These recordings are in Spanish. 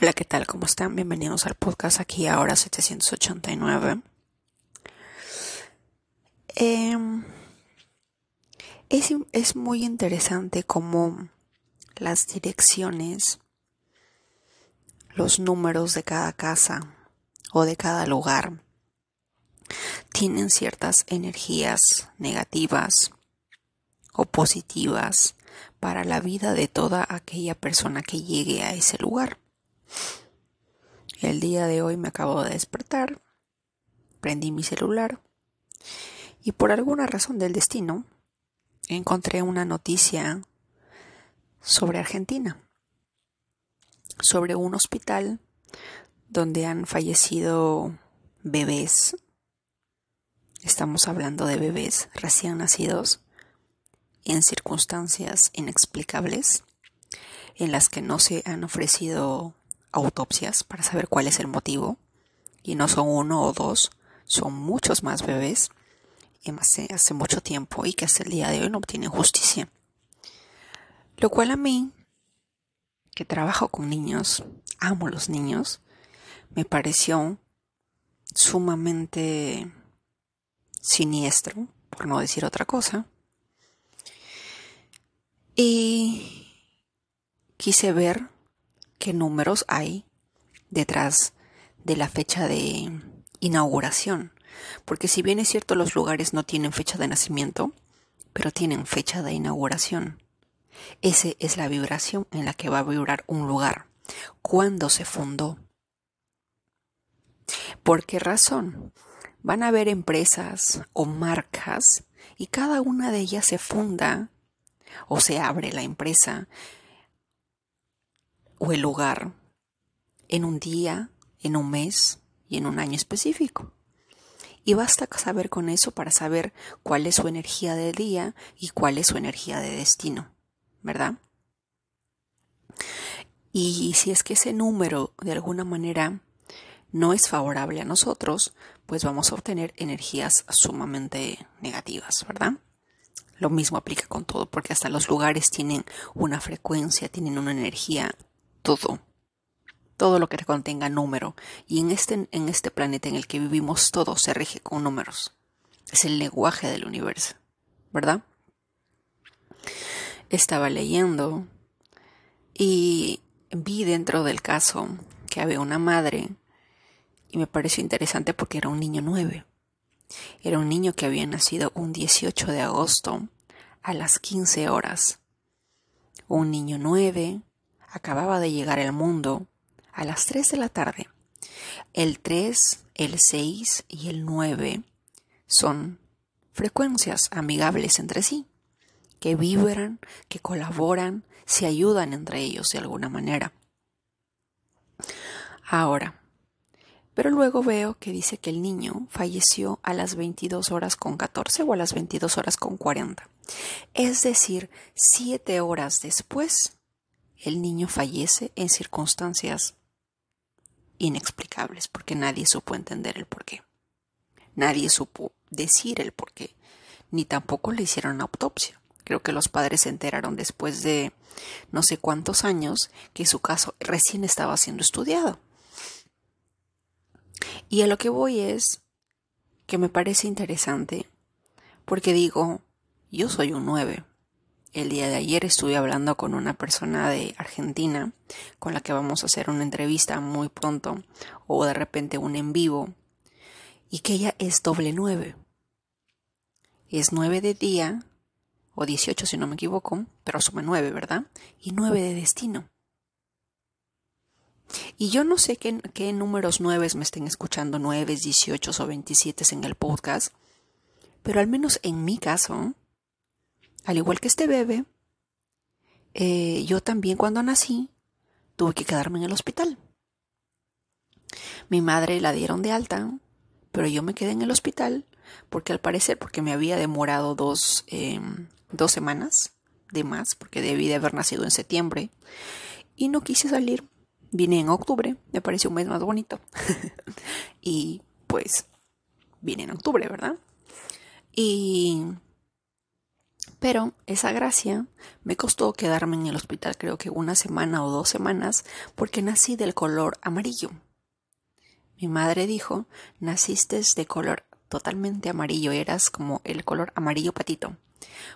Hola, ¿qué tal? ¿Cómo están? Bienvenidos al podcast aquí ahora 789. Em, es, es muy interesante cómo las direcciones, los números de cada casa o de cada lugar tienen ciertas energías negativas o positivas para la vida de toda aquella persona que llegue a ese lugar. El día de hoy me acabo de despertar, prendí mi celular y por alguna razón del destino encontré una noticia sobre Argentina, sobre un hospital donde han fallecido bebés. Estamos hablando de bebés recién nacidos en circunstancias inexplicables en las que no se han ofrecido autopsias para saber cuál es el motivo, y no son uno o dos, son muchos más bebés, hace, hace mucho tiempo y que hasta el día de hoy no obtienen justicia. Lo cual a mí, que trabajo con niños, amo los niños, me pareció sumamente siniestro, por no decir otra cosa. Y quise ver qué números hay detrás de la fecha de inauguración. Porque si bien es cierto los lugares no tienen fecha de nacimiento, pero tienen fecha de inauguración. Esa es la vibración en la que va a vibrar un lugar. ¿Cuándo se fundó? ¿Por qué razón? Van a haber empresas o marcas y cada una de ellas se funda o se abre la empresa o el lugar en un día, en un mes y en un año específico. Y basta saber con eso para saber cuál es su energía del día y cuál es su energía de destino, ¿verdad? Y si es que ese número de alguna manera no es favorable a nosotros, pues vamos a obtener energías sumamente negativas, ¿verdad? Lo mismo aplica con todo, porque hasta los lugares tienen una frecuencia, tienen una energía todo, todo lo que contenga número. Y en este, en este planeta en el que vivimos todo se rige con números. Es el lenguaje del universo, ¿verdad? Estaba leyendo y vi dentro del caso que había una madre y me pareció interesante porque era un niño nueve. Era un niño que había nacido un 18 de agosto a las 15 horas. Un niño nueve acababa de llegar al mundo a las 3 de la tarde. El 3, el 6 y el 9 son frecuencias amigables entre sí, que vibran, que colaboran, se ayudan entre ellos de alguna manera. Ahora, pero luego veo que dice que el niño falleció a las 22 horas con 14 o a las 22 horas con 40. Es decir, siete horas después el niño fallece en circunstancias inexplicables porque nadie supo entender el porqué. Nadie supo decir el porqué, ni tampoco le hicieron una autopsia. Creo que los padres se enteraron después de no sé cuántos años que su caso recién estaba siendo estudiado. Y a lo que voy es que me parece interesante porque digo, yo soy un 9, el día de ayer estuve hablando con una persona de Argentina con la que vamos a hacer una entrevista muy pronto o de repente un en vivo y que ella es doble nueve. Es nueve de día o 18 si no me equivoco, pero suma nueve, ¿verdad? Y nueve de destino. Y yo no sé qué, qué números nueves me estén escuchando, nueves, 18 o 27 en el podcast, pero al menos en mi caso, al igual que este bebé, eh, yo también cuando nací tuve que quedarme en el hospital. Mi madre la dieron de alta, pero yo me quedé en el hospital porque al parecer, porque me había demorado dos, em, dos semanas de más, porque debí de haber nacido en septiembre, y no quise salir. Vine en octubre, me pareció un mes más bonito. y pues vine en octubre, ¿verdad? Y Pero esa gracia me costó quedarme en el hospital creo que una semana o dos semanas porque nací del color amarillo. Mi madre dijo, naciste de color totalmente amarillo, eras como el color amarillo patito.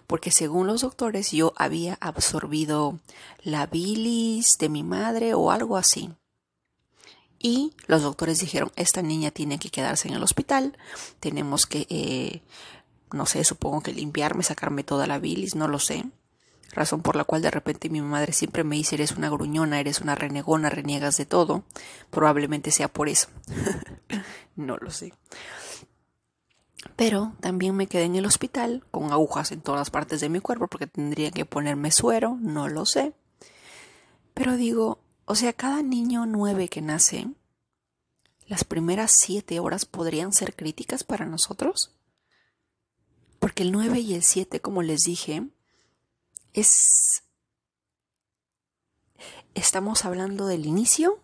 Porque según los doctores yo había absorbido la bilis de mi madre o algo así. Y los doctores dijeron, esta niña tiene que quedarse en el hospital, tenemos que eh, no sé, supongo que limpiarme, sacarme toda la bilis, no lo sé. Razón por la cual de repente mi madre siempre me dice eres una gruñona, eres una renegona, reniegas de todo. Probablemente sea por eso. no lo sé. Pero también me quedé en el hospital con agujas en todas partes de mi cuerpo porque tendría que ponerme suero, no lo sé. Pero digo, o sea, cada niño nueve que nace, las primeras siete horas podrían ser críticas para nosotros. Porque el 9 y el 7, como les dije, es... Estamos hablando del inicio,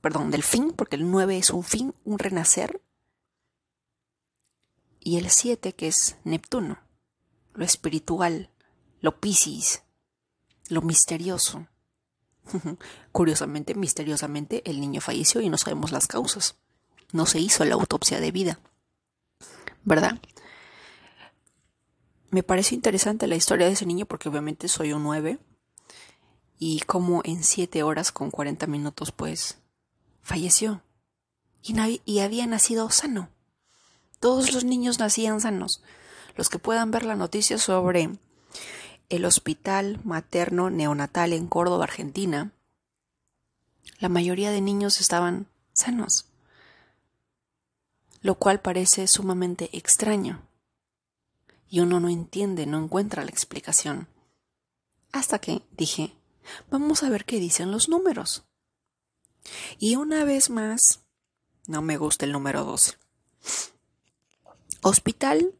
perdón, del fin, porque el 9 es un fin, un renacer. Y el 7, que es Neptuno, lo espiritual, lo piscis, lo misterioso. Curiosamente, misteriosamente, el niño falleció y no sabemos las causas. No se hizo la autopsia de vida. ¿Verdad? Me parece interesante la historia de ese niño porque obviamente soy un 9 y como en 7 horas con 40 minutos pues falleció y, y había nacido sano. Todos los niños nacían sanos. Los que puedan ver la noticia sobre el hospital materno neonatal en Córdoba, Argentina, la mayoría de niños estaban sanos, lo cual parece sumamente extraño y uno no entiende, no encuentra la explicación. Hasta que dije, vamos a ver qué dicen los números. Y una vez más, no me gusta el número 12. Hospital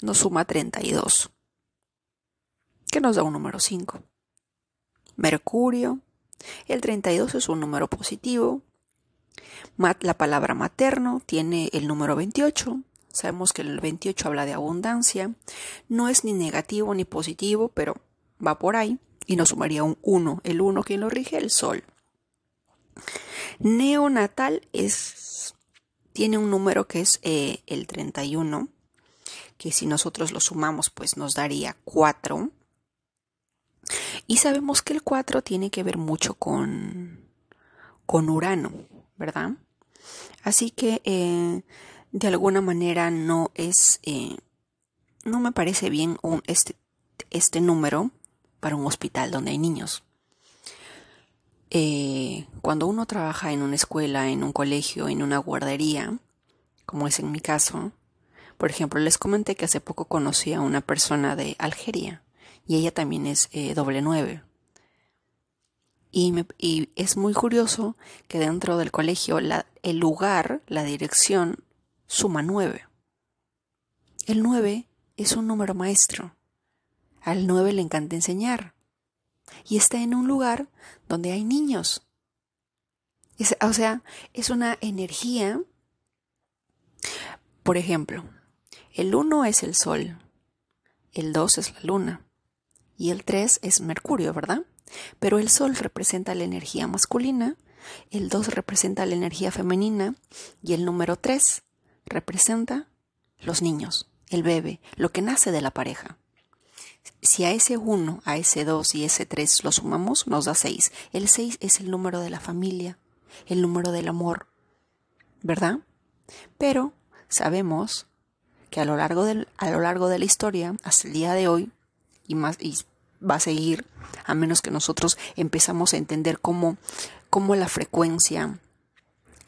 nos suma 32, que nos da un número 5. Mercurio, el 32 es un número positivo. La palabra materno tiene el número 28, Sabemos que el 28 habla de abundancia. No es ni negativo ni positivo, pero va por ahí y nos sumaría un 1. El 1 quien lo rige, el sol. Neonatal es, tiene un número que es eh, el 31, que si nosotros lo sumamos pues nos daría 4. Y sabemos que el 4 tiene que ver mucho con, con Urano, ¿verdad? Así que eh, de alguna manera no es, eh, no me parece bien este, este número para un hospital donde hay niños. Eh, cuando uno trabaja en una escuela, en un colegio, en una guardería, como es en mi caso, por ejemplo, les comenté que hace poco conocí a una persona de Algeria y ella también es eh, doble nueve. Y, y, es muy curioso que dentro del colegio la, el lugar, la dirección, suma 9. El 9 es un número maestro. Al 9 le encanta enseñar. Y está en un lugar donde hay niños. o sea, es una energía. Por ejemplo, el 1 es el Sol, el 2 es la Luna y el 3 es Mercurio, ¿verdad? Pero el Sol representa la energía masculina, el 2 representa la energía femenina y el número 3 representa los niños, el bebé, lo que nace de la pareja. Si a ese 1, a ese 2 y ese 3 lo sumamos, nos da 6. El 6 es el número de la familia, el número del amor, ¿verdad? Pero sabemos que a lo largo, a lo largo de la historia, hasta el día de hoy, y, más, y va a seguir, a menos que nosotros empezamos a entender cómo, cómo la frecuencia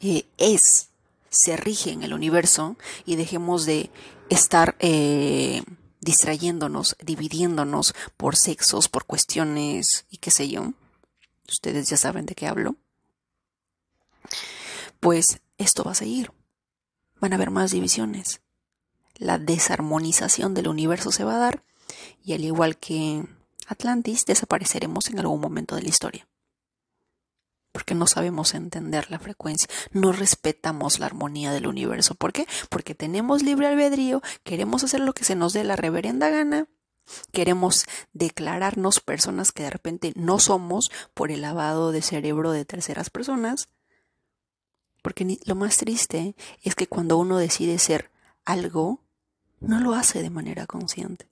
eh, es se rige en el universo y dejemos de estar eh, distrayéndonos, dividiéndonos por sexos, por cuestiones y qué sé yo. Ustedes ya saben de qué hablo. Pues esto va a seguir. Van a haber más divisiones. La desarmonización del universo se va a dar y al igual que Atlantis desapareceremos en algún momento de la historia porque no sabemos entender la frecuencia, no respetamos la armonía del universo. ¿Por qué? Porque tenemos libre albedrío, queremos hacer lo que se nos dé la reverenda gana Queremos declararnos personas que de repente no somos por el lavado de cerebro de terceras personas. Porque lo más triste es que cuando uno decide ser algo, no lo hace de manera consciente.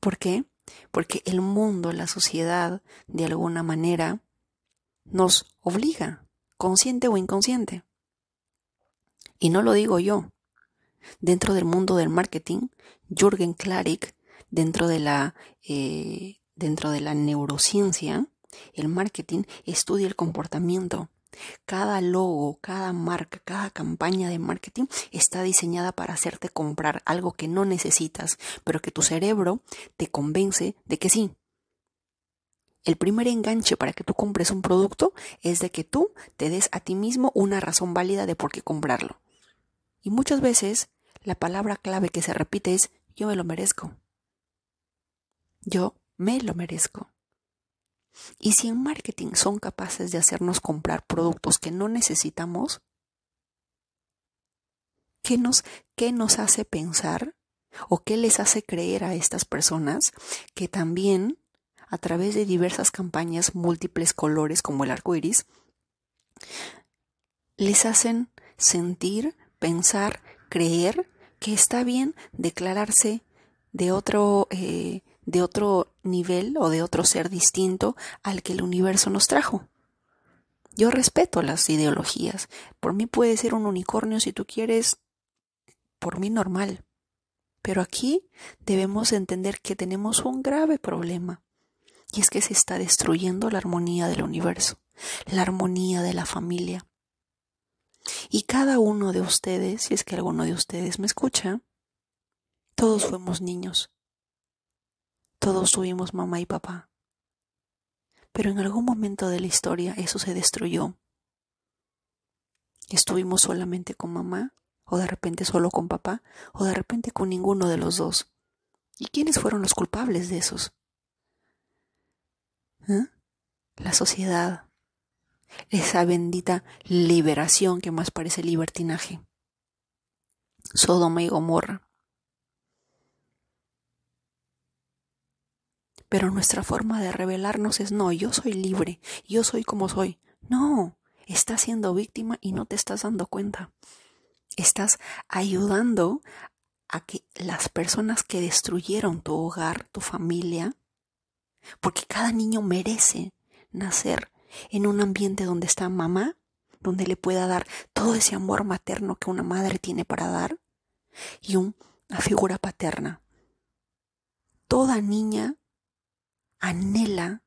¿Por qué? Porque el mundo, la sociedad, de alguna manera, nos obliga, consciente o inconsciente. Y no lo digo yo. Dentro del mundo del marketing, Jürgen Klarik, dentro de la, eh, dentro de la neurociencia, el marketing estudia el comportamiento. Cada logo, cada marca, cada campaña de marketing está diseñada para hacerte comprar algo que no necesitas, pero que tu cerebro te convence de que sí. El primer enganche para que tú compres un producto es de que tú te des a ti mismo una razón válida de por qué comprarlo. Y muchas veces la palabra clave que se repite es yo me lo merezco. Yo me lo merezco. Y si en marketing son capaces de hacernos comprar productos que no necesitamos, ¿qué nos, qué nos hace pensar o qué les hace creer a estas personas que también a través de diversas campañas múltiples colores como el arco iris, les hacen sentir, pensar, creer que está bien declararse de otro, eh, de otro nivel o de otro ser distinto al que el universo nos trajo. Yo respeto las ideologías. Por mí puede ser un unicornio si tú quieres, por mí normal. Pero aquí debemos entender que tenemos un grave problema. Y es que se está destruyendo la armonía del universo, la armonía de la familia. Y cada uno de ustedes, si es que alguno de ustedes me escucha, todos fuimos niños. Todos tuvimos mamá y papá. Pero en algún momento de la historia eso se destruyó. Estuvimos solamente con mamá, o de repente solo con papá, o de repente con ninguno de los dos. ¿Y quiénes fueron los culpables de esos? ¿Eh? La sociedad. Esa bendita liberación que más parece libertinaje. Sodoma y Gomorra. Pero nuestra forma de revelarnos es no, yo soy libre, yo soy como soy. No, estás siendo víctima y no te estás dando cuenta. Estás ayudando a que las personas que destruyeron tu hogar, tu familia, porque cada niño merece nacer en un ambiente donde está mamá, donde le pueda dar todo ese amor materno que una madre tiene para dar, y una figura paterna. Toda niña anhela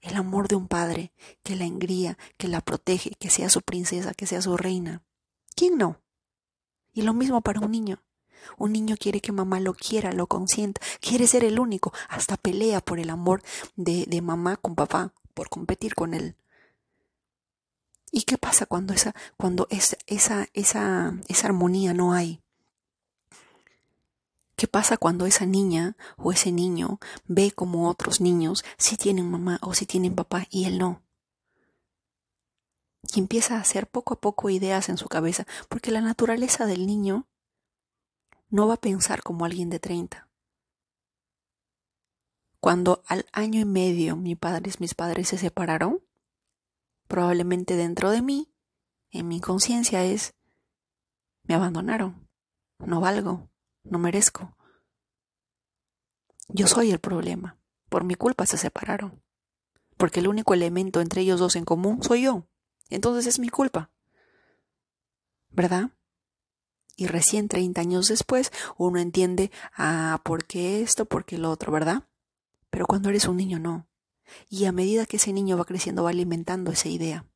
el amor de un padre que la engría, que la protege, que sea su princesa, que sea su reina. ¿Quién no? Y lo mismo para un niño. Un niño quiere que mamá lo quiera, lo consienta, quiere ser el único, hasta pelea por el amor de, de mamá con papá, por competir con él. ¿Y qué pasa cuando esa, cuando esa, esa, esa, esa armonía no hay? ¿Qué pasa cuando esa niña o ese niño ve como otros niños si tienen mamá o si tienen papá y él no? Y empieza a hacer poco a poco ideas en su cabeza, porque la naturaleza del niño no va a pensar como alguien de 30. Cuando al año y medio mi padres, mis padres se separaron, probablemente dentro de mí, en mi conciencia es, me abandonaron, no valgo, no merezco. Yo soy el problema, por mi culpa se separaron, porque el único elemento entre ellos dos en común soy yo, entonces es mi culpa, ¿verdad? Y recién 30 años después uno entiende, ah, ¿por qué esto? ¿Por qué lo otro? ¿Verdad? Pero cuando eres un niño no. Y a medida que ese niño va creciendo va alimentando esa idea.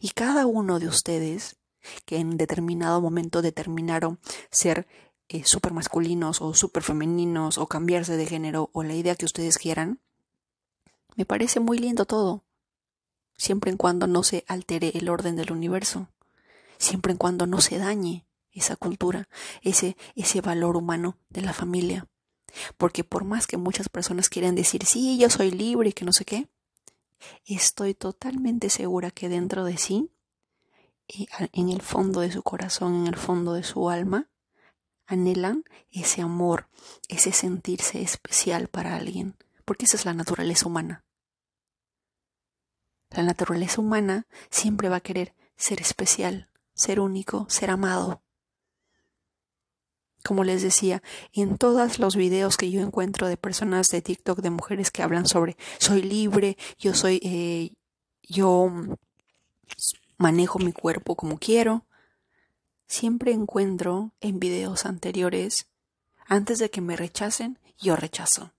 Y cada uno de ustedes que en determinado momento determinaron ser eh, masculinos o súper femeninos o cambiarse de género o la idea que ustedes quieran, me parece muy lindo todo, siempre en cuando no se altere el orden del universo, siempre en cuando no se dañe esa cultura, ese, ese valor humano de la familia. Porque por más que muchas personas quieran decir, sí, yo soy libre y que no sé qué, estoy totalmente segura que dentro de sí, en el fondo de su corazón, en el fondo de su alma, anhelan ese amor, ese sentirse especial para alguien, porque esa es la naturaleza humana. La naturaleza humana siempre va a querer ser especial, ser único, ser amado. Como les decía, en todos los videos que yo encuentro de personas de TikTok, de mujeres que hablan sobre soy libre, yo soy, eh, yo manejo mi cuerpo como quiero, siempre encuentro en videos anteriores, antes de que me rechacen, yo rechazo.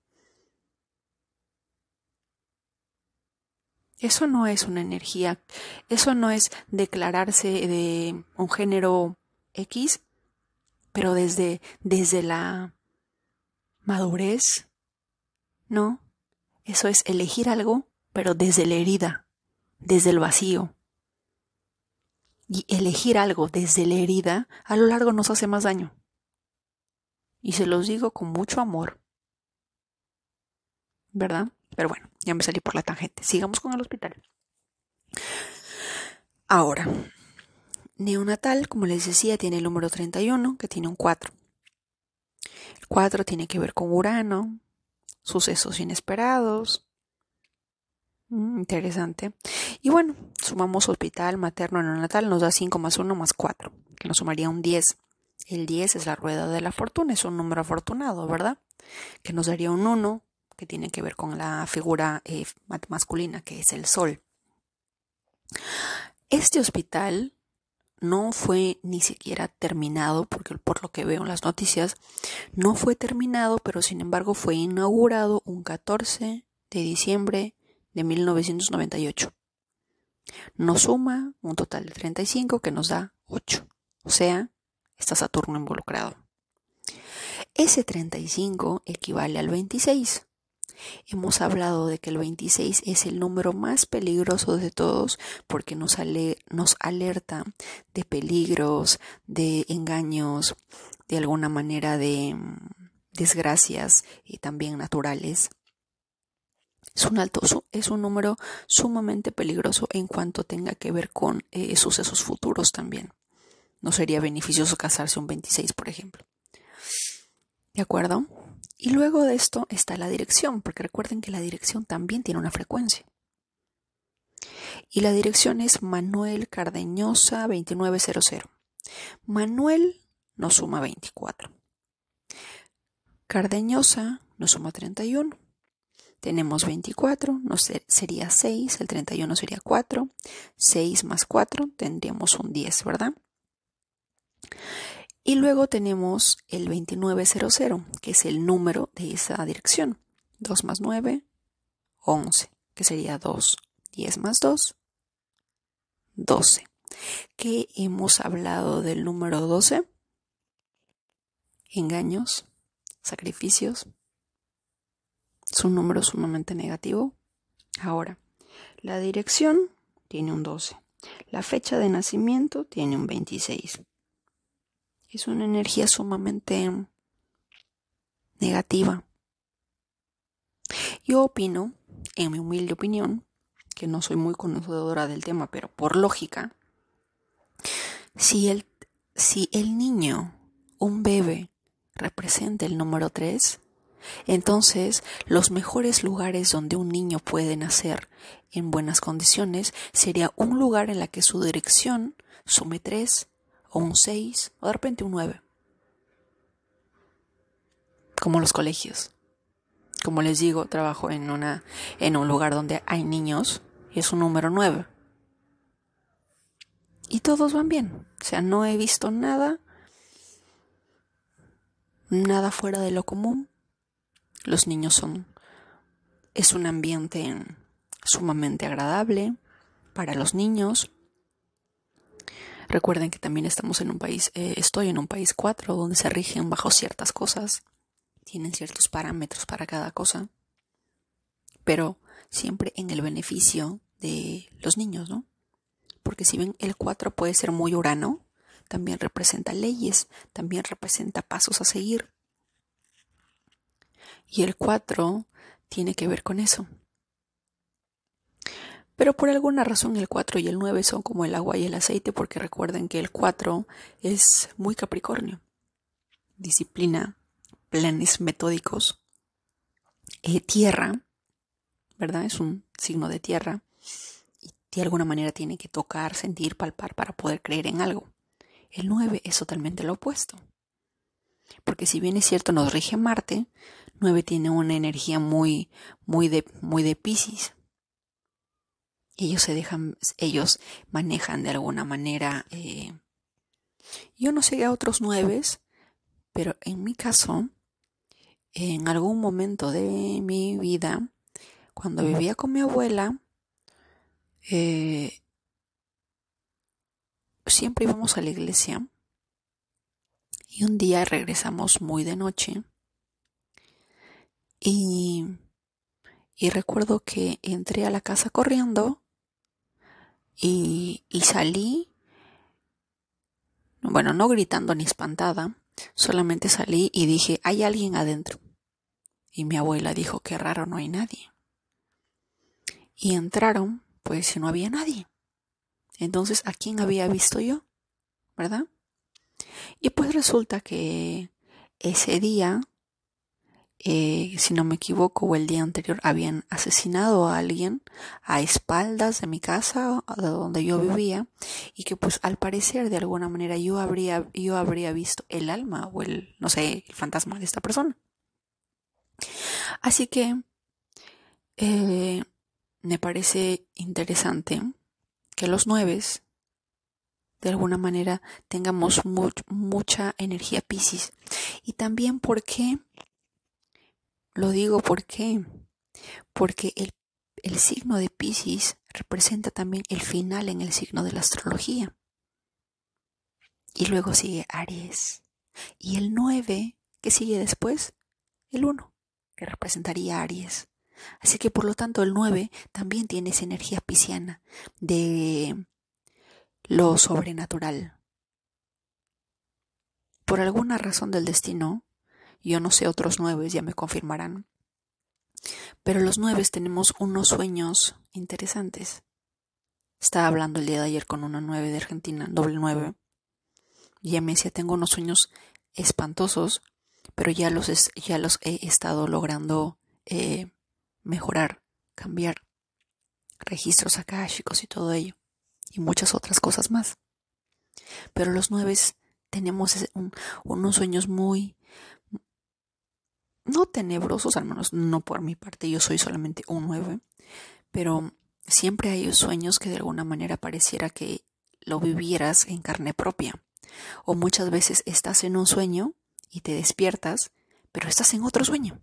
Eso no es una energía, eso no es declararse de un género X, pero desde, desde la madurez, ¿no? Eso es elegir algo, pero desde la herida, desde el vacío. Y elegir algo desde la herida a lo largo nos hace más daño. Y se los digo con mucho amor. ¿Verdad? Pero bueno, ya me salí por la tangente. Sigamos con el hospital. Ahora, neonatal, como les decía, tiene el número 31, que tiene un 4. El 4 tiene que ver con Urano, sucesos inesperados. Mm, interesante. Y bueno, sumamos hospital, materno, neonatal, nos da 5 más 1 más 4, que nos sumaría un 10. El 10 es la rueda de la fortuna, es un número afortunado, ¿verdad? Que nos daría un 1, que tiene que ver con la figura eh, masculina, que es el sol. Este hospital no fue ni siquiera terminado, porque por lo que veo en las noticias, no fue terminado, pero sin embargo fue inaugurado un 14 de diciembre de 1998. Nos suma un total de 35 que nos da 8. O sea, está Saturno involucrado. Ese 35 equivale al 26. Hemos hablado de que el 26 es el número más peligroso de todos porque nos, alerta de peligros, de engaños, de alguna manera de mm, desgracias y también naturales. Es un, alto, es un número sumamente peligroso en cuanto tenga que ver con eh, sucesos futuros también. No sería beneficioso casarse un 26, por ejemplo. ¿De acuerdo? Y luego de esto está la dirección, porque recuerden que la dirección también tiene una frecuencia. Y la dirección es Manuel Cardeñosa 2900. Manuel nos suma 24. Cardeñosa nos suma 31. Tenemos 24, nos sería 6, el 31 sería 4. 6 más 4 tendríamos un 10, ¿verdad? Y luego tenemos el 2900, que es el número de esa dirección. 2 más 9, 11, que sería 2. 10 más 2, 12. ¿Qué hemos hablado del número 12? Engaños, sacrificios. Es un número sumamente negativo. Ahora, la dirección tiene un 12. La fecha de nacimiento tiene un 26 es una energía sumamente negativa. Yo opino, en mi humilde opinión, que no soy muy conocedora del tema, pero por lógica, si el, si el niño, un bebé, representa el número 3, entonces los mejores lugares donde un niño puede nacer en buenas condiciones sería un lugar en la que su dirección sume 3 o un 6 o de repente un 9. Como los colegios. Como les digo, trabajo en, una, en un lugar donde hay niños y es un número 9. Y todos van bien. O sea, no he visto nada, nada fuera de lo común. Los niños son, es un ambiente sumamente agradable para los niños. Recuerden que también estamos en un país, eh, estoy en un país 4 donde se rigen bajo ciertas cosas, tienen ciertos parámetros para cada cosa, pero siempre en el beneficio de los niños, ¿no? Porque si ven, el 4 puede ser muy urano, también representa leyes, también representa pasos a seguir. Y el 4 tiene que ver con eso. Pero por alguna razón el 4 y el 9 son como el agua y el aceite porque recuerden que el 4 es muy capricornio. disciplina, planes metódicos. Eh, tierra, ¿verdad? Es un signo de tierra y de alguna manera tiene que tocar, sentir, palpar para poder creer en algo. El 9 es totalmente lo opuesto. Porque si bien es cierto nos rige Marte, 9 tiene una energía muy, muy de, muy de Pisces. Ellos se dejan, ellos manejan de alguna manera. Eh, yo no sé a otros nueves, pero en mi caso, en algún momento de mi vida, cuando vivía con mi abuela, eh, siempre íbamos a la iglesia y un día regresamos muy de noche y, y recuerdo que entré a la casa corriendo y, salí, bueno, no gritando ni espantada, solamente salí y dije, hay alguien adentro. Y mi abuela dijo, qué raro, no hay nadie. Y entraron, pues no había nadie. Entonces, ¿a quién había visto yo? ¿Verdad? Y pues resulta que ese día, eh, si no me equivoco, o el día anterior, habían asesinado a alguien a espaldas de mi casa, de donde yo vivía, y que pues al parecer de alguna manera yo habría, yo habría visto el alma o el, no sé, el fantasma de esta persona. Así que eh, me parece interesante que los nueves de alguna manera tengamos mucha energía Piscis. Y también porque, lo digo porque, porque el, el signo de Piscis representa también el final en el signo de la astrología. Y luego sigue Aries. Y el 9, que sigue después? El 1, que representaría Aries. Así que por lo tanto el 9 también tiene esa energía pisciana de lo sobrenatural. Por alguna razón del destino, yo no sé otros nueve, ya me confirmarán, pero los nueve tenemos unos sueños interesantes. Estaba hablando el día de ayer con una nueve de Argentina, doble nueve, y ella me decía, tengo unos sueños espantosos, pero ya los, ya los he estado logrando eh, mejorar, cambiar registros akáshicos y todo ello y muchas otras cosas más. Pero los nueve tenemos unos sueños muy, no tenebrosos, al menos no por mi parte, yo soy solamente un nueve, pero siempre hay sueños que de alguna manera pareciera que lo vivieras en carne propia. O muchas veces estás en un sueño y te despiertas, pero estás en otro sueño.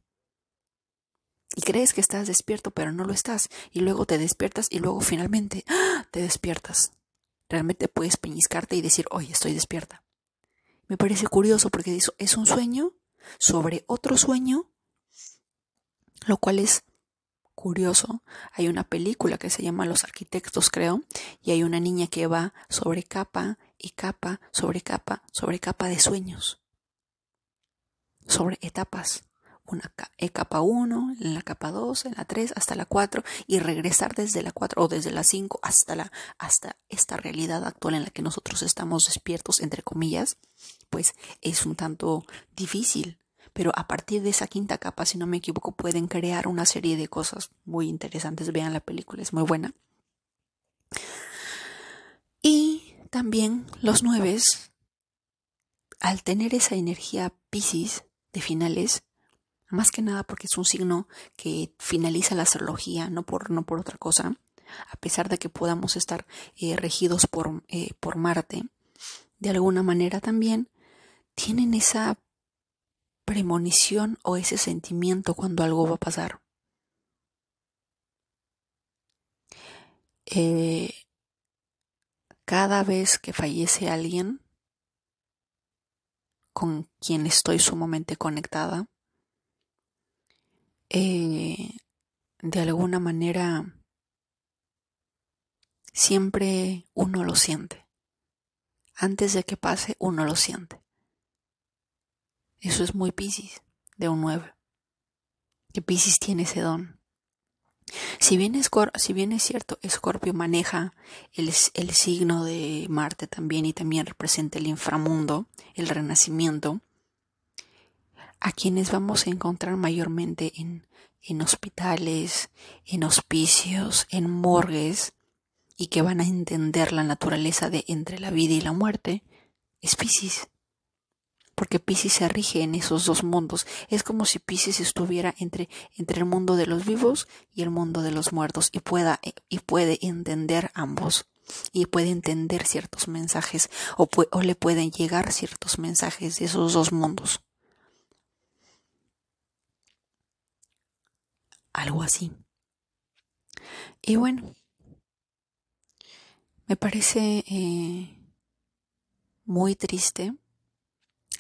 Y crees que estás despierto, pero no lo estás. Y luego te despiertas y luego finalmente ¡ah! te despiertas. Realmente puedes peñiscarte y decir, oye, estoy despierta. Me parece curioso porque es un sueño sobre otro sueño, lo cual es curioso. Hay una película que se llama Los Arquitectos, creo, y hay una niña que va sobre capa y capa, sobre capa, sobre capa de sueños, sobre etapas una capa 1, en la capa 2, en la 3, hasta la 4 y regresar desde la 4 o desde la 5 hasta, la, hasta esta realidad actual en la que nosotros estamos despiertos, entre comillas, pues es un tanto difícil. Pero a partir de esa quinta capa, si no me equivoco, pueden crear una serie de cosas muy interesantes. Vean la película, es muy buena. Y también los nueves, al tener esa energía Pisces de finales, más que nada porque es un signo que finaliza la astrología, no por, no por otra cosa, a pesar de que podamos estar eh, regidos por, eh, por Marte, de alguna manera también tienen esa premonición o ese sentimiento cuando algo va a pasar. Eh, cada vez que fallece alguien con quien estoy sumamente conectada, eh, de alguna manera siempre uno lo siente. Antes de que pase, uno lo siente. Eso es muy Pisces, de un 9. Que Pisces tiene ese don. Si bien, es, si bien es cierto, Escorpio maneja el, el signo de Marte también y también representa el inframundo, el renacimiento, a quienes vamos a encontrar mayormente en, en hospitales, en hospicios, en morgues, y que van a entender la naturaleza de entre la vida y la muerte, es Pisces. Porque Pisces se rige en esos dos mundos. Es como si Pisces estuviera entre, entre el mundo de los vivos y el mundo de los muertos y, pueda, y puede entender ambos y puede entender ciertos mensajes o le pueden llegar ciertos mensajes de esos dos mundos. Algo así. Y bueno, me parece eh, muy triste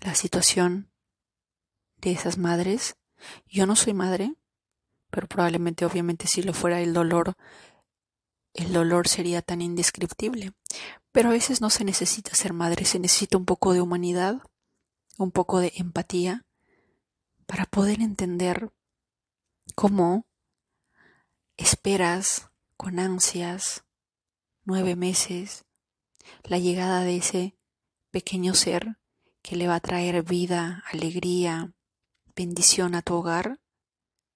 la situación de esas madres. Yo no soy madre, pero probablemente, obviamente, si lo fuera el dolor el dolor sería tan indescriptible. Pero a veces no se necesita ser madre, se necesita un poco de humanidad, un poco de empatía, para poder entender cómo esperas con ansias nueve meses la llegada de ese pequeño ser que le va a traer vida, alegría, bendición a tu hogar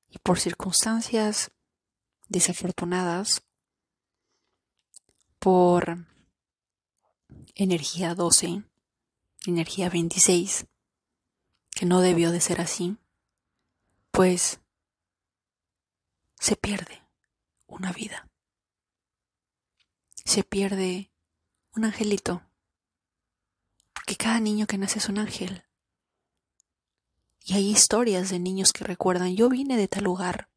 y por circunstancias desafortunadas por energía 12, energía 26, que no debió de ser así, pues se pierde una vida. Se pierde un angelito, porque cada niño que nace es un ángel. Y hay historias de niños que recuerdan, yo vine de tal lugar.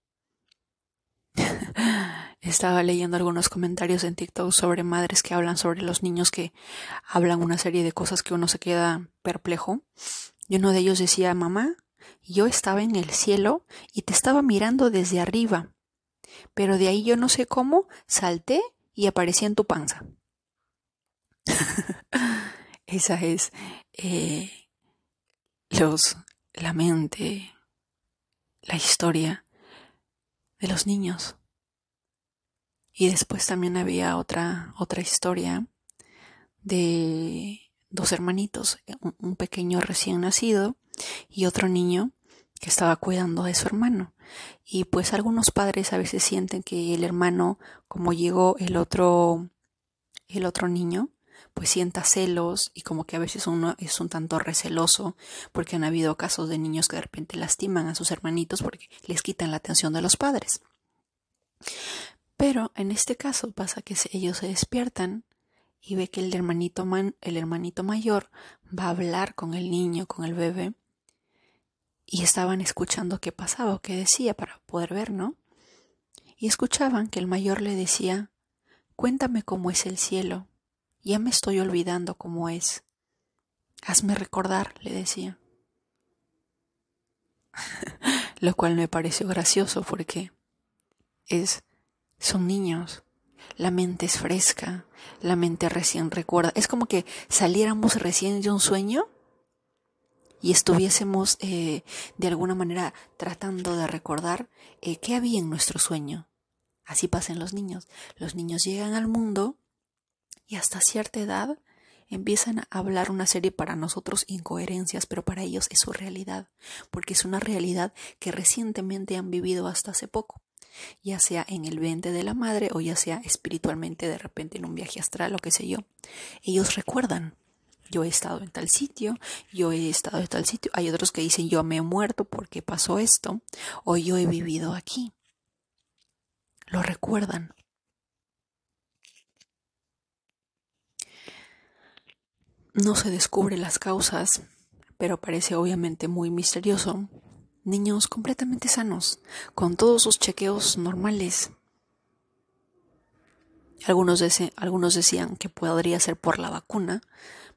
Estaba leyendo algunos comentarios en TikTok sobre madres que hablan sobre los niños que hablan una serie de cosas que uno se queda perplejo. Y uno de ellos decía, mamá, yo estaba en el cielo y te estaba mirando desde arriba, pero de ahí yo no sé cómo salté y aparecí en tu panza. Esa es eh, los, la mente, la historia de los niños. Y después también había otra, otra historia de dos hermanitos, un pequeño recién nacido y otro niño que estaba cuidando de su hermano. Y pues algunos padres a veces sienten que el hermano, como llegó el otro, el otro niño, pues sienta celos y como que a veces uno es un tanto receloso porque han habido casos de niños que de repente lastiman a sus hermanitos porque les quitan la atención de los padres. Pero en este caso pasa que ellos se despiertan y ve que el hermanito, el hermanito mayor va a hablar con el niño, con el bebé, y estaban escuchando qué pasaba o qué decía para poder ver, ¿no? Y escuchaban que el mayor le decía, cuéntame cómo es el cielo, ya me estoy olvidando cómo es. Hazme recordar, le decía. Lo cual me pareció gracioso porque es son niños. La mente es fresca, la mente recién recuerda. Es como que saliéramos recién de un sueño y estuviésemos eh, de alguna manera tratando de recordar eh, qué había en nuestro sueño. Así pasan los niños. Los niños llegan al mundo y hasta cierta edad empiezan a hablar una serie para nosotros incoherencias, pero para ellos es su realidad, porque es una realidad que recientemente han vivido hasta hace poco ya sea en el vientre de la madre o ya sea espiritualmente de repente en un viaje astral o qué sé yo. Ellos recuerdan, yo he estado en tal sitio, yo he estado en tal sitio. Hay otros que dicen yo me he muerto porque pasó esto o yo he vivido aquí. Lo recuerdan. No se descubre las causas, pero parece obviamente muy misterioso niños completamente sanos, con todos sus chequeos normales. Algunos, algunos decían que podría ser por la vacuna,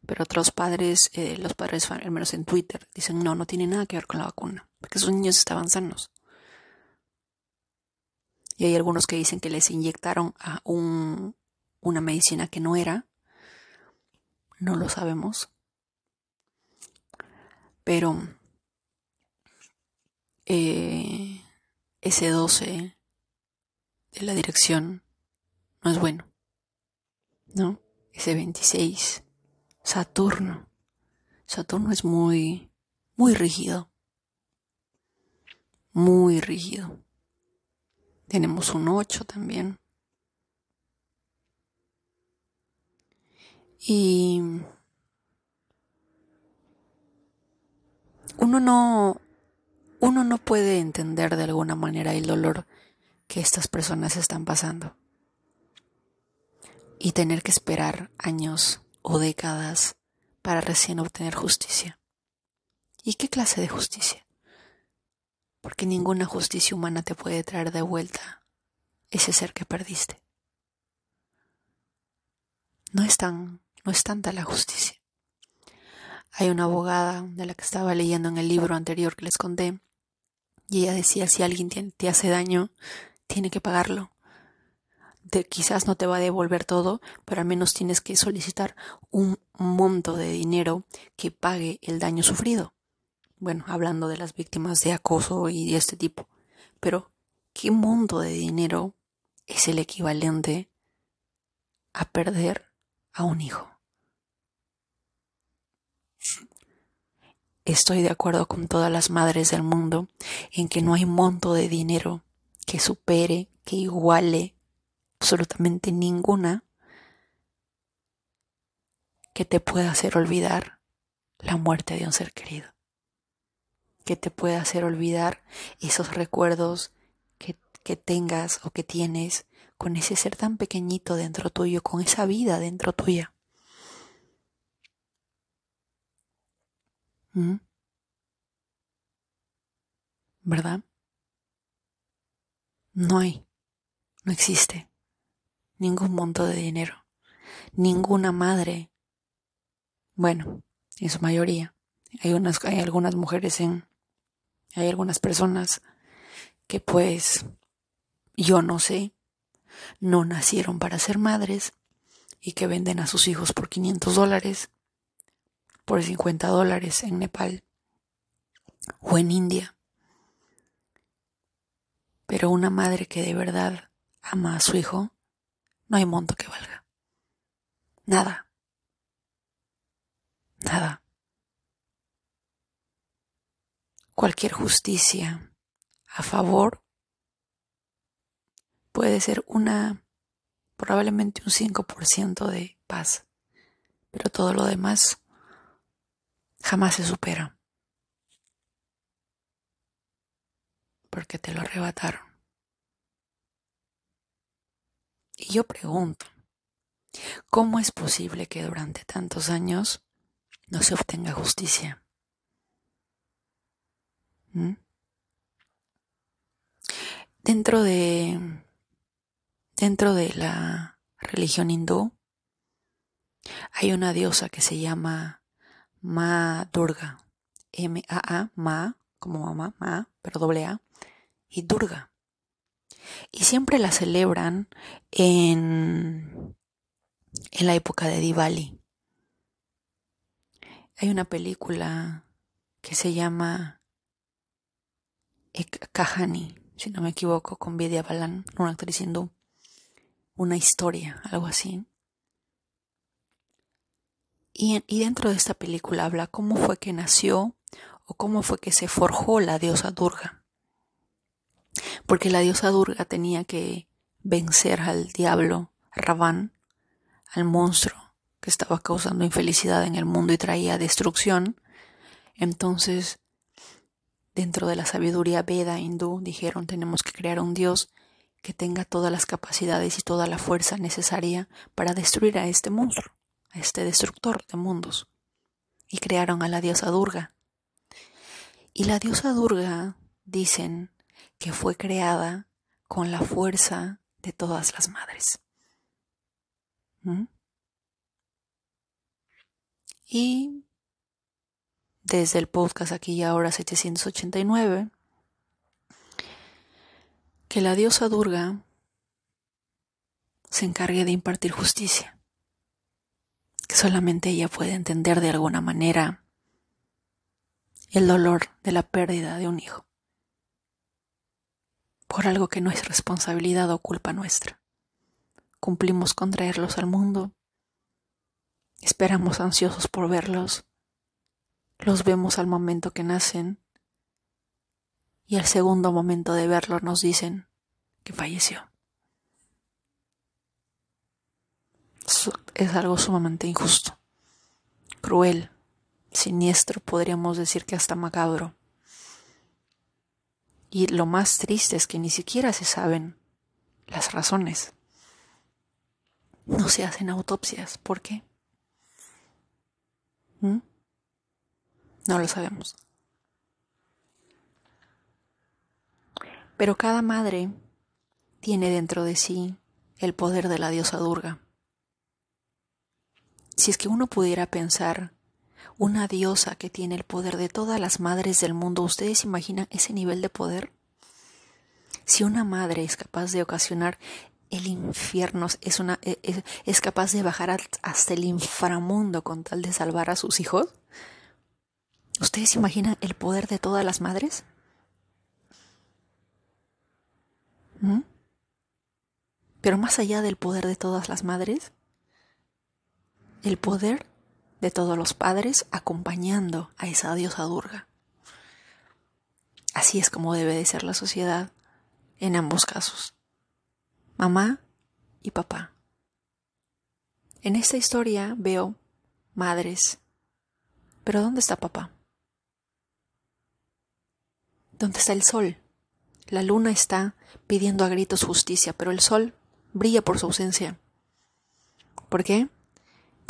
pero otros padres, eh, los padres, al menos en Twitter, dicen no, no tiene nada que ver con la vacuna, porque esos niños estaban sanos. Y hay algunos que dicen que les inyectaron a un, una medicina que no era. No lo sabemos. Pero eh, ese 12 de la dirección no es bueno. ¿No? Ese 26, Saturno. Saturno es muy, muy rígido. muy rígido. Tenemos un 8 también. Y uno no, uno no puede entender de alguna manera el dolor que estas personas están pasando. Y tener que esperar años o décadas para recién obtener justicia. ¿Y qué clase de justicia? Porque ninguna justicia humana te puede traer de vuelta ese ser que perdiste. No es tan, no es tanta la justicia. Hay una abogada de la que estaba leyendo en el libro anterior que les conté, y ella decía, si alguien te hace daño, tiene que pagarlo. Quizás no te va a devolver todo, pero al menos tienes que solicitar un monto de dinero que pague el daño sufrido. Bueno, hablando de las víctimas de acoso y de este tipo. Pero, ¿qué monto de dinero es el equivalente a perder a un hijo? Estoy de acuerdo con todas las madres del mundo en que no hay monto de dinero que supere, que iguale absolutamente ninguna que te pueda hacer olvidar la muerte de un ser querido, que te pueda hacer olvidar esos recuerdos que, que tengas o que tienes con ese ser tan pequeñito dentro tuyo, con esa vida dentro tuya. ¿Mm? ¿Verdad? No hay, no existe ningún monto de dinero, ninguna madre. Bueno, en su mayoría. Hay unas, hay algunas mujeres en, hay algunas personas que pues yo no sé, no nacieron para ser madres y que venden a sus hijos por 500 dólares por 50 dólares en Nepal o en India. Pero una madre que de verdad ama a su hijo, no hay monto que valga. Nada. Nada. Cualquier justicia a favor puede ser una, probablemente un 5% de paz, pero todo lo demás jamás se supera. Porque te lo arrebataron. Y yo pregunto, ¿cómo es posible que durante tantos años no se obtenga justicia? ¿Mm? Dentro de dentro de la religión hindú hay una diosa que se llama Ma Durga. M-A-A, Ma, como mamá, Ma, pero doble A, y Durga. Y siempre la celebran en, en la época de Diwali. Hay una película que se llama Ek Kahani, si no me equivoco, con Vidya Balan, una actriz hindú. Una historia, algo así. Y, dentro de esta película habla cómo fue que nació o cómo fue que se forjó la diosa Durga. Porque la diosa Durga tenía que vencer al diablo Raván, al monstruo que estaba causando infelicidad en el mundo y traía destrucción. Entonces, dentro de la sabiduría Veda hindú, dijeron tenemos que crear un dios que tenga todas las capacidades y toda la fuerza necesaria para destruir a este monstruo a este destructor de mundos y crearon a la diosa Durga. Y la diosa Durga dicen que fue creada con la fuerza de todas las madres. ¿Mm? Y desde el podcast aquí y ahora 789, que la diosa Durga se encargue de impartir justicia solamente ella puede entender de alguna manera el dolor de la pérdida de un hijo por algo que no es responsabilidad o culpa nuestra. Cumplimos con traerlos al mundo, esperamos ansiosos por verlos, los vemos al momento que nacen y al segundo momento de verlo nos dicen que falleció. Es algo sumamente injusto, cruel, siniestro, podríamos decir que hasta macabro. Y lo más triste es que ni siquiera se saben las razones. No se hacen autopsias. ¿Por qué? ¿Mm? No lo sabemos. Pero cada madre tiene dentro de sí el poder de la diosa Durga. Si es que uno pudiera pensar una diosa que tiene el poder de todas las madres del mundo, ¿ustedes imaginan ese nivel de poder? Si una madre es capaz de ocasionar el infierno, es, e, capaz de bajar hasta el inframundo con tal de salvar a sus hijos, ¿ustedes imaginan el poder de todas las madres? ¿Mm? Pero más allá del poder de todas las madres, el poder de todos los padres acompañando a esa diosa Durga. Así es como debe de ser la sociedad en ambos casos. Mamá y papá. En esta historia veo madres. Pero ¿dónde está papá? ¿Dónde está el sol? La luna está pidiendo a gritos justicia, pero el sol brilla por su ausencia. ¿Por qué?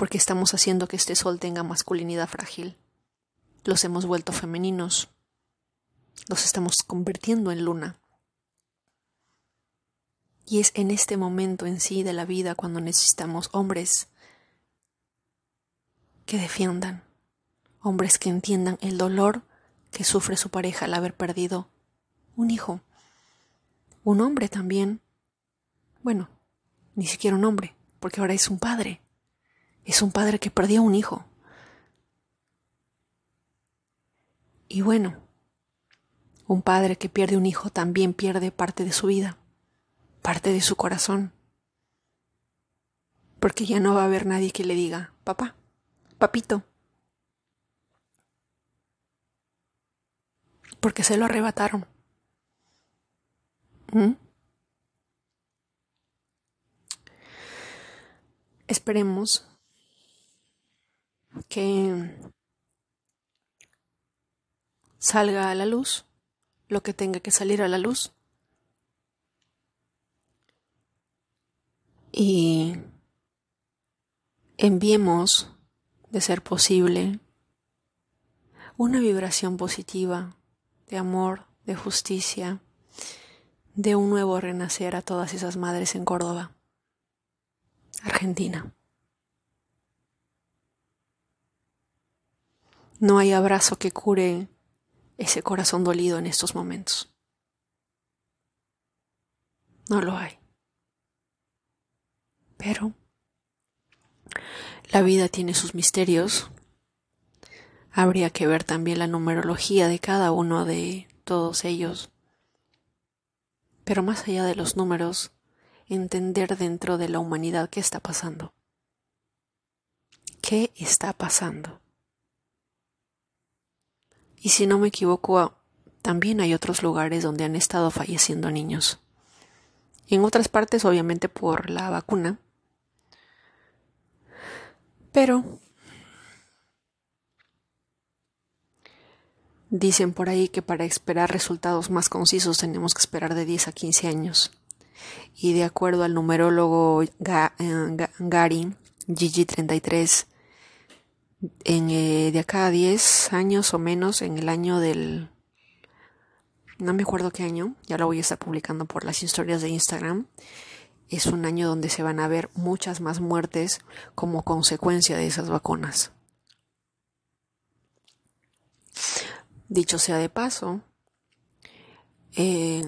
Porque estamos haciendo que este sol tenga masculinidad frágil. Los hemos vuelto femeninos. Los estamos convirtiendo en luna. Y es en este momento en sí de la vida cuando necesitamos hombres que defiendan, hombres que entiendan el dolor que sufre su pareja al haber perdido un hijo. Un hombre también. Bueno, ni siquiera un hombre, porque ahora es un padre. Es un padre que perdió un hijo. Y bueno, un padre que pierde un hijo también pierde parte de su vida parte de su corazón. Porque ya no va a haber nadie que le diga, papá, papito. Porque se lo arrebataron. ¿Mm? Esperemos que salga a la luz lo que tenga que salir a la luz y enviemos, de ser posible, una vibración positiva de amor, de justicia, de un nuevo renacer a todas esas madres en Córdoba, Argentina. No hay abrazo que cure ese corazón dolido en estos momentos. No lo hay. Pero la vida tiene sus misterios. Habría que ver también la numerología de cada uno de todos ellos. Pero más allá de los números, entender dentro de la humanidad qué está pasando. ¿Qué está pasando? Y si no me equivoco, también hay otros lugares donde han estado falleciendo niños. En otras partes, obviamente, por la vacuna, pero dicen por ahí que para esperar resultados más concisos tenemos que esperar de 10 a 15 años. Y de acuerdo al numerólogo eh, Gary, Gigi33, en, eh, de acá a 10 años o menos, en el año del... No me acuerdo qué año, ya lo voy a estar publicando por las historias de Instagram es un año donde se van a ver muchas más muertes como consecuencia de esas vacunas. Dicho sea de paso, eh,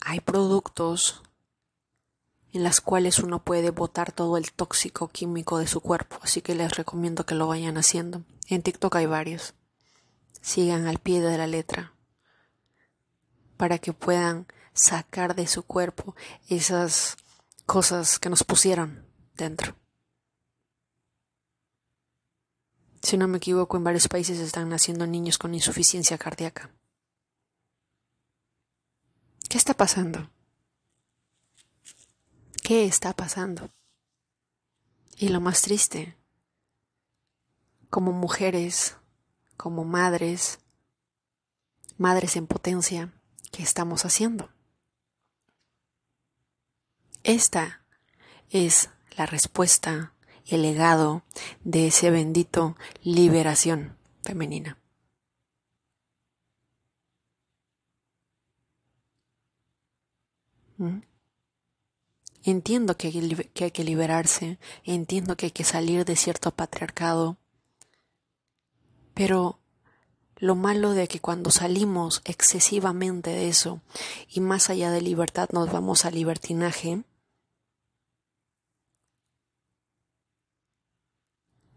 hay productos en las cuales uno puede botar todo el tóxico químico de su cuerpo, así que les recomiendo que lo vayan haciendo. En TikTok hay varios. Sigan al pie de la letra para que puedan sacar de su cuerpo esas cosas que nos pusieron dentro. Si no me equivoco, en varios países están naciendo niños con insuficiencia cardíaca. está pasando? ¿Qué está pasando? Y lo más triste, como mujeres, como madres, madres en potencia, ¿qué estamos haciendo? Esta es la respuesta el legado de ese bendito liberación femenina. ¿Mm? Entiendo que hay que liberarse, entiendo que hay que salir de cierto patriarcado, pero lo malo de que cuando salimos excesivamente de eso y más allá de libertad nos vamos a libertinaje,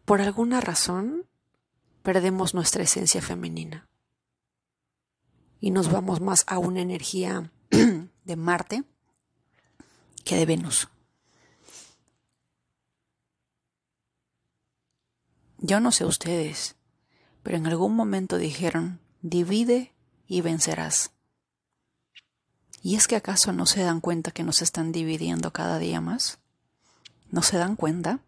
por alguna razón perdemos nuestra esencia femenina. Y nos vamos más a una energía de Marte de Venus. Yo no sé ustedes, pero en algún momento dijeron, divide y vencerás. ¿Y es que acaso no se dan cuenta que nos están dividiendo cada día más? ¿No se dan cuenta?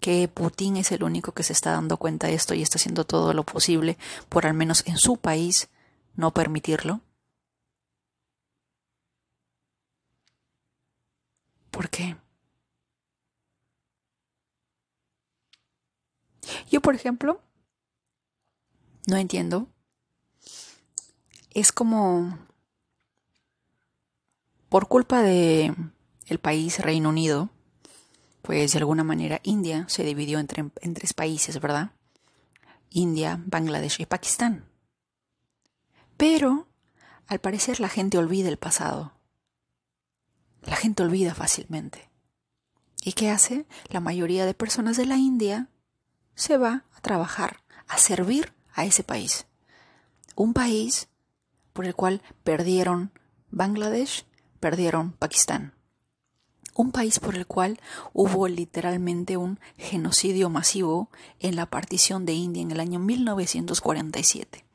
Que Putin es el único que se está dando cuenta de esto y está haciendo todo lo posible por al menos en su país no permitirlo. ¿Por qué? Yo, por ejemplo, no entiendo. Es como por culpa de el país Reino Unido, pues de alguna manera India se dividió entre, en tres países, ¿verdad? India, Bangladesh y Pakistán. Pero, al parecer, la gente olvida el pasado. La gente olvida fácilmente. ¿Y qué hace? La mayoría de personas de la India se va a trabajar, a servir a ese país. Un país por el cual perdieron Bangladesh, perdieron Pakistán. Un país por el cual hubo literalmente un genocidio masivo en la partición de India en el año 1947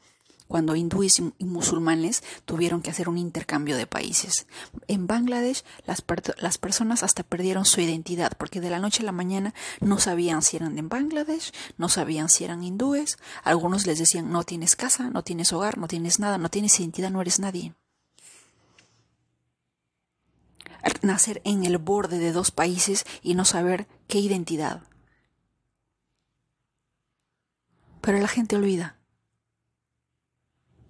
cuando hindúes y musulmanes tuvieron que hacer un intercambio de países. En Bangladesh las, personas hasta perdieron su identidad porque de la noche a la mañana no sabían si eran de Bangladesh, no sabían si eran hindúes, algunos les decían no tienes casa, no tienes hogar, no tienes nada, no tienes identidad, no eres nadie. Nacer en el borde de dos países y no saber qué identidad. Pero la gente olvida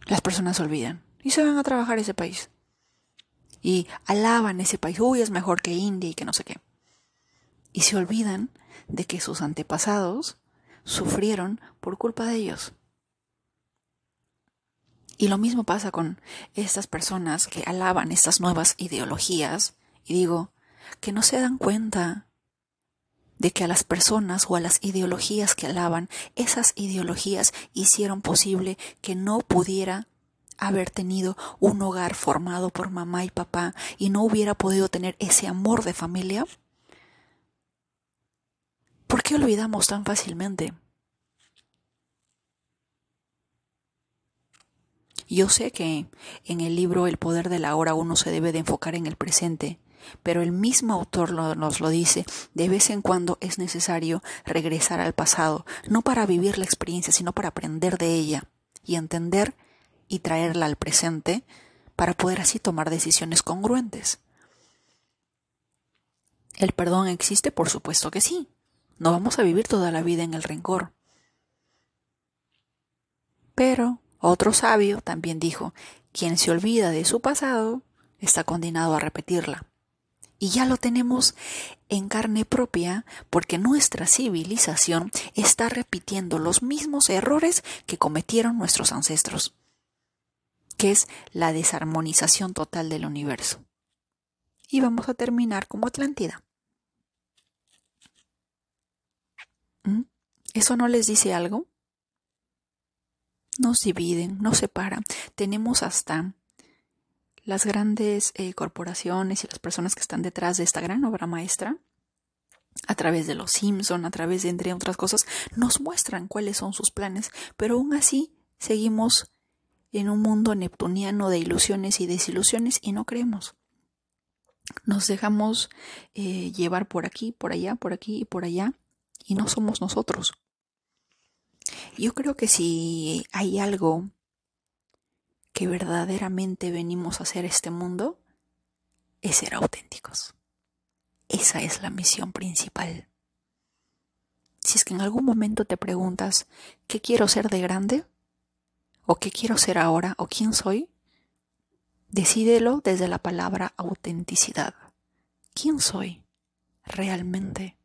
las personas olvidan y se van a trabajar ese país. Y alaban ese país, uy, es mejor que India y que no sé qué. Y se olvidan de que sus antepasados sufrieron por culpa de ellos. Y lo mismo pasa con estas personas que alaban estas nuevas ideologías y digo, que no se dan cuenta de que a las personas o a las ideologías que alaban, esas ideologías hicieron posible que no pudiera haber tenido un hogar formado por mamá y papá y no hubiera podido tener ese amor de familia? ¿Por qué olvidamos tan fácilmente? Yo sé que en el libro El poder de la hora uno se debe de enfocar en el presente, pero el mismo autor nos lo dice, de vez en cuando es necesario regresar al pasado, no para vivir la experiencia, sino para aprender de ella y entender y traerla al presente para poder así tomar decisiones congruentes. ¿El perdón existe? Por supuesto que sí. No vamos a vivir toda la vida en el rencor. Pero otro sabio también dijo, quien se olvida de su pasado está condenado a repetirla. Y ya lo tenemos en carne propia porque nuestra civilización está repitiendo los mismos errores que cometieron nuestros ancestros, que es la desarmonización total del universo. Y vamos a terminar como Atlántida. ¿Mm? ¿Eso no les dice algo? Nos dividen, nos separan. Tenemos hasta las grandes eh, corporaciones y las personas que están detrás de esta gran obra maestra, a través de los Simpson, a través de entre otras cosas, nos muestran cuáles son sus planes, pero aún así seguimos en un mundo neptuniano de ilusiones y desilusiones y no creemos. Nos dejamos eh, llevar por aquí, por allá, por aquí y por allá y no somos nosotros. Yo creo que si hay algo que verdaderamente venimos a hacer este mundo, es ser auténticos. Esa es la misión principal. Si es que en algún momento te preguntas, ¿qué quiero ser de grande? ¿O qué quiero ser ahora? ¿O quién soy? Decídelo desde la palabra autenticidad. ¿Quién soy realmente?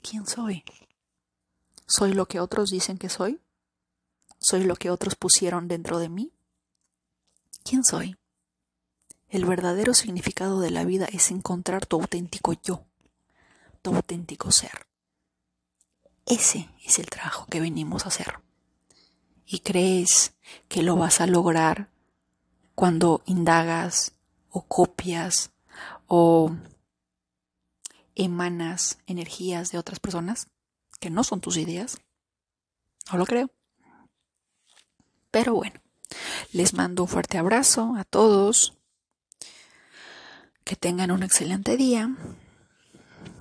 ¿Quién soy? ¿Soy lo que otros dicen que soy? ¿Soy lo que otros pusieron dentro de mí? ¿Quién soy? El verdadero significado de la vida es encontrar tu auténtico yo, tu auténtico ser. Ese es el trabajo que venimos a hacer. Y crees que lo vas a lograr cuando indagas o copias o emanas energías de otras personas que no son tus ideas. No lo creo. Pero bueno, les mando un fuerte abrazo a todos. Que tengan un excelente día.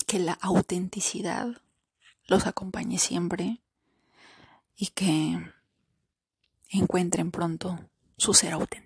Que la autenticidad los acompañe siempre. Y que encuentren pronto su ser auténtico.